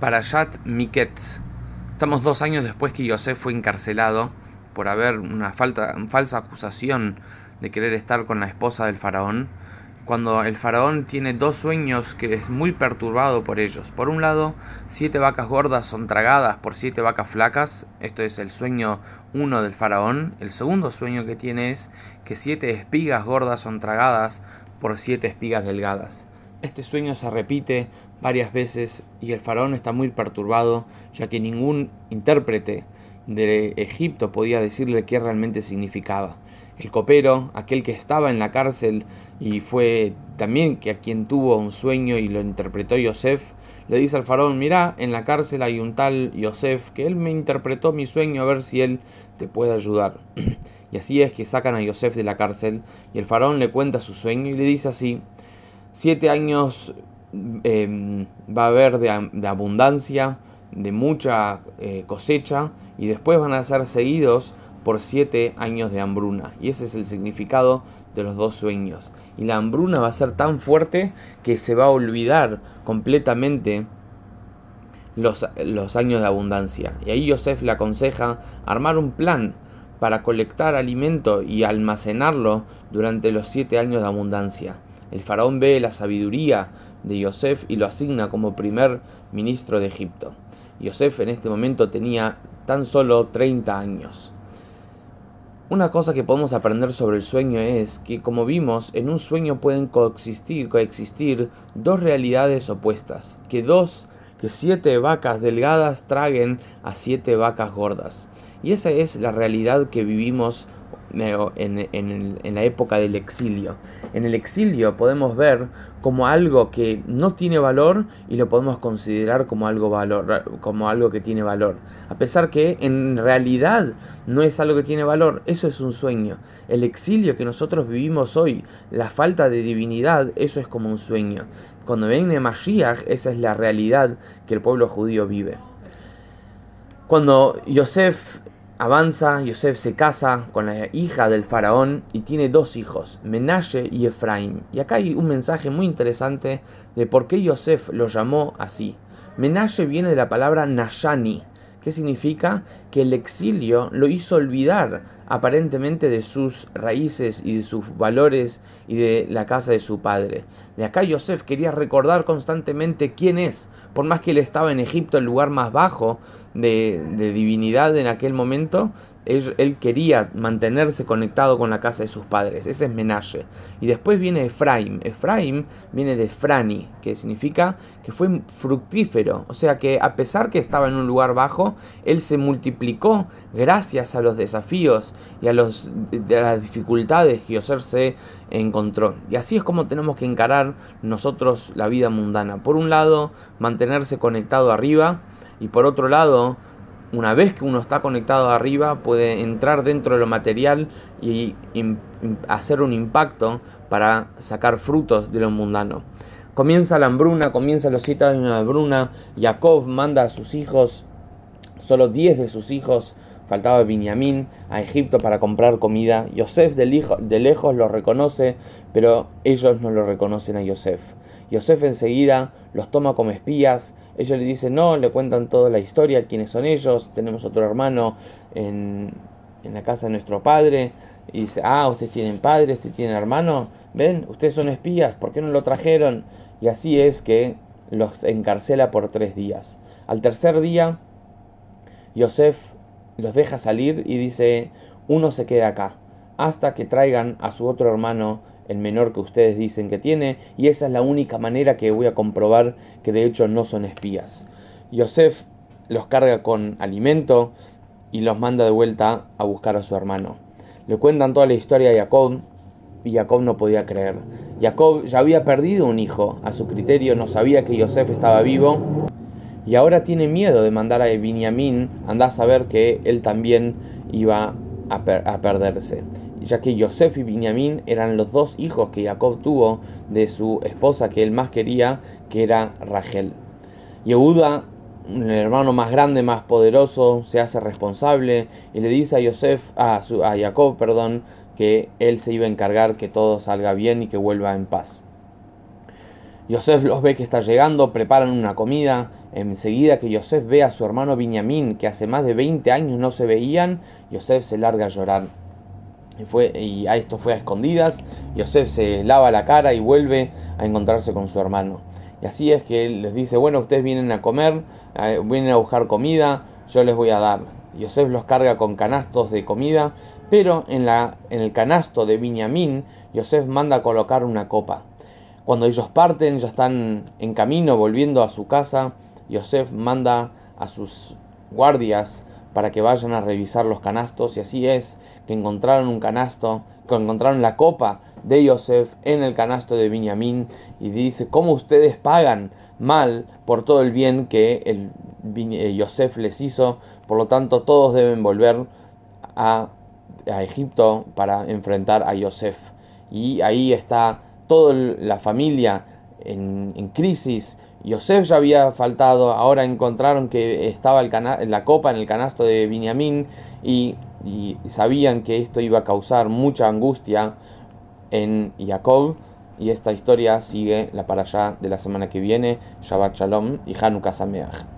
Parashat Miketz. Estamos dos años después que Yosef fue encarcelado por haber una falsa acusación de querer estar con la esposa del faraón. Cuando el faraón tiene dos sueños que es muy perturbado por ellos. Por un lado, siete vacas gordas son tragadas por siete vacas flacas. Esto es el sueño uno del faraón. El segundo sueño que tiene es que siete espigas gordas son tragadas por siete espigas delgadas. Este sueño se repite varias veces y el faraón está muy perturbado, ya que ningún intérprete de Egipto podía decirle qué realmente significaba. El copero, aquel que estaba en la cárcel y fue también que a quien tuvo un sueño y lo interpretó Yosef, le dice al faraón, mira, en la cárcel hay un tal Yosef, que él me interpretó mi sueño a ver si él te puede ayudar. y así es que sacan a Yosef de la cárcel y el faraón le cuenta su sueño y le dice así, siete años Em, va a haber de, abundancia, de mucha eh, cosecha, y después van a ser seguidos por siete años de hambruna. Y ese es el significado de los dos sueños. Y la hambruna va a ser tan fuerte que se va a olvidar completamente los, los años de abundancia. Y ahí Yosef le aconseja armar un plan para colectar alimento y almacenarlo durante los siete años de abundancia. El faraón ve la sabiduría de Yosef y lo asigna como primer ministro de Egipto. Yosef en este momento tenía tan solo 30 años. Una cosa que podemos aprender sobre el sueño es que, como vimos, en un sueño pueden coexistir, coexistir dos realidades opuestas, que dos, que siete vacas delgadas traguen a siete vacas gordas. Y esa es la realidad que vivimos en, la época del exilio. En el exilio podemos ver como algo que no tiene valor y lo podemos considerar como algo, valor, como algo que tiene valor. A pesar que en realidad no es algo que tiene valor, eso es un sueño. El exilio que nosotros vivimos hoy, la falta de divinidad, eso es como un sueño. Cuando viene Mashiach, esa es la realidad que el pueblo judío vive. Cuando Yosef Avanza, Yosef se casa con la hija del faraón y tiene dos hijos, Menashe y Efraim. Y acá hay un mensaje muy interesante de por qué Yosef lo llamó así. Menashe viene de la palabra Nashani, que significa que el exilio lo hizo olvidar aparentemente de sus raíces y de sus valores y de la casa de su padre. De acá Yosef quería recordar constantemente quién es, por más que él estaba en Egipto, el lugar más bajo, de, divinidad en aquel momento, él, quería mantenerse conectado con la casa de sus padres. Ese es Menashe. Y después viene Efraim. Efraim viene de Frani, que significa que fue fructífero. O sea que a pesar que estaba en un lugar bajo, él se multiplicó gracias a los desafíos y a, los, de las dificultades que Yosef se encontró. Y así es como tenemos que encarar nosotros la vida mundana. Por un lado, mantenerse conectado arriba y por otro lado, una vez que uno está conectado arriba, puede entrar dentro de lo material y hacer un impacto para sacar frutos de lo mundano. Comienza la hambruna, comienza los años de hambruna. Jacob manda a sus hijos, solo diez de sus hijos, faltaba Benjamín, a Egipto para comprar comida. Yosef de, de lejos lo reconoce, pero ellos no lo reconocen a Yosef. Yosef enseguida los toma como espías. Ellos le dicen no, le cuentan toda la historia, quiénes son ellos. Tenemos otro hermano en, en la casa de nuestro padre. Y dice, ah, ustedes tienen padre, ustedes tienen hermano. Ven, ustedes son espías, ¿por qué no lo trajeron? Y así es que los encarcela por tres días. Al tercer día, Yosef los deja salir y dice, uno se queda acá, hasta que traigan a su otro hermano el menor que ustedes dicen que tiene, y esa es la única manera que voy a comprobar que de hecho no son espías. Yosef los carga con alimento y los manda de vuelta a buscar a su hermano. Le cuentan toda la historia a Jacob y Jacob no podía creer. Jacob ya había perdido un hijo, a su criterio no sabía que Yosef estaba vivo y ahora tiene miedo de mandar a Benjamín, anda a saber que él también iba a, perderse ya que Yosef y Benjamín eran los dos hijos que Jacob tuvo de su esposa que él más quería, que era Rachel. Yehuda, el hermano más grande, más poderoso, se hace responsable y le dice a Yosef, su, a Jacob, perdón, que él se iba a encargar que todo salga bien y que vuelva en paz. Yosef los ve que está llegando, preparan una comida. Enseguida que Yosef ve a su hermano Binyamin, que hace más de 20 años no se veían, Yosef se larga a llorar. Y, fue, y a esto fue a escondidas. Yosef se lava la cara y vuelve a encontrarse con su hermano. Y así es que él les dice, bueno, ustedes vienen a comer, eh, vienen a buscar comida, yo les voy a dar. Yosef los carga con canastos de comida, pero en, la, en el canasto de Binyamin, Yosef manda a colocar una copa. Cuando ellos parten, ya están en camino volviendo a su casa, Yosef manda a sus guardias para que vayan a revisar los canastos y así es que encontraron un canasto, que encontraron la copa de Yosef en el canasto de Binyamin y dice, ¿cómo ustedes pagan mal por todo el bien que el eh, Yosef les hizo? Por lo tanto, todos deben volver a, a Egipto para enfrentar a Yosef. Y ahí está toda la familia en, crisis. Yosef ya había faltado, ahora encontraron que estaba el la copa en el canasto de Binyamin y, y, sabían que esto iba a causar mucha angustia en Jacob. Y esta historia sigue la para allá de la semana que viene. Shabbat Shalom y Hanukkah Sameach.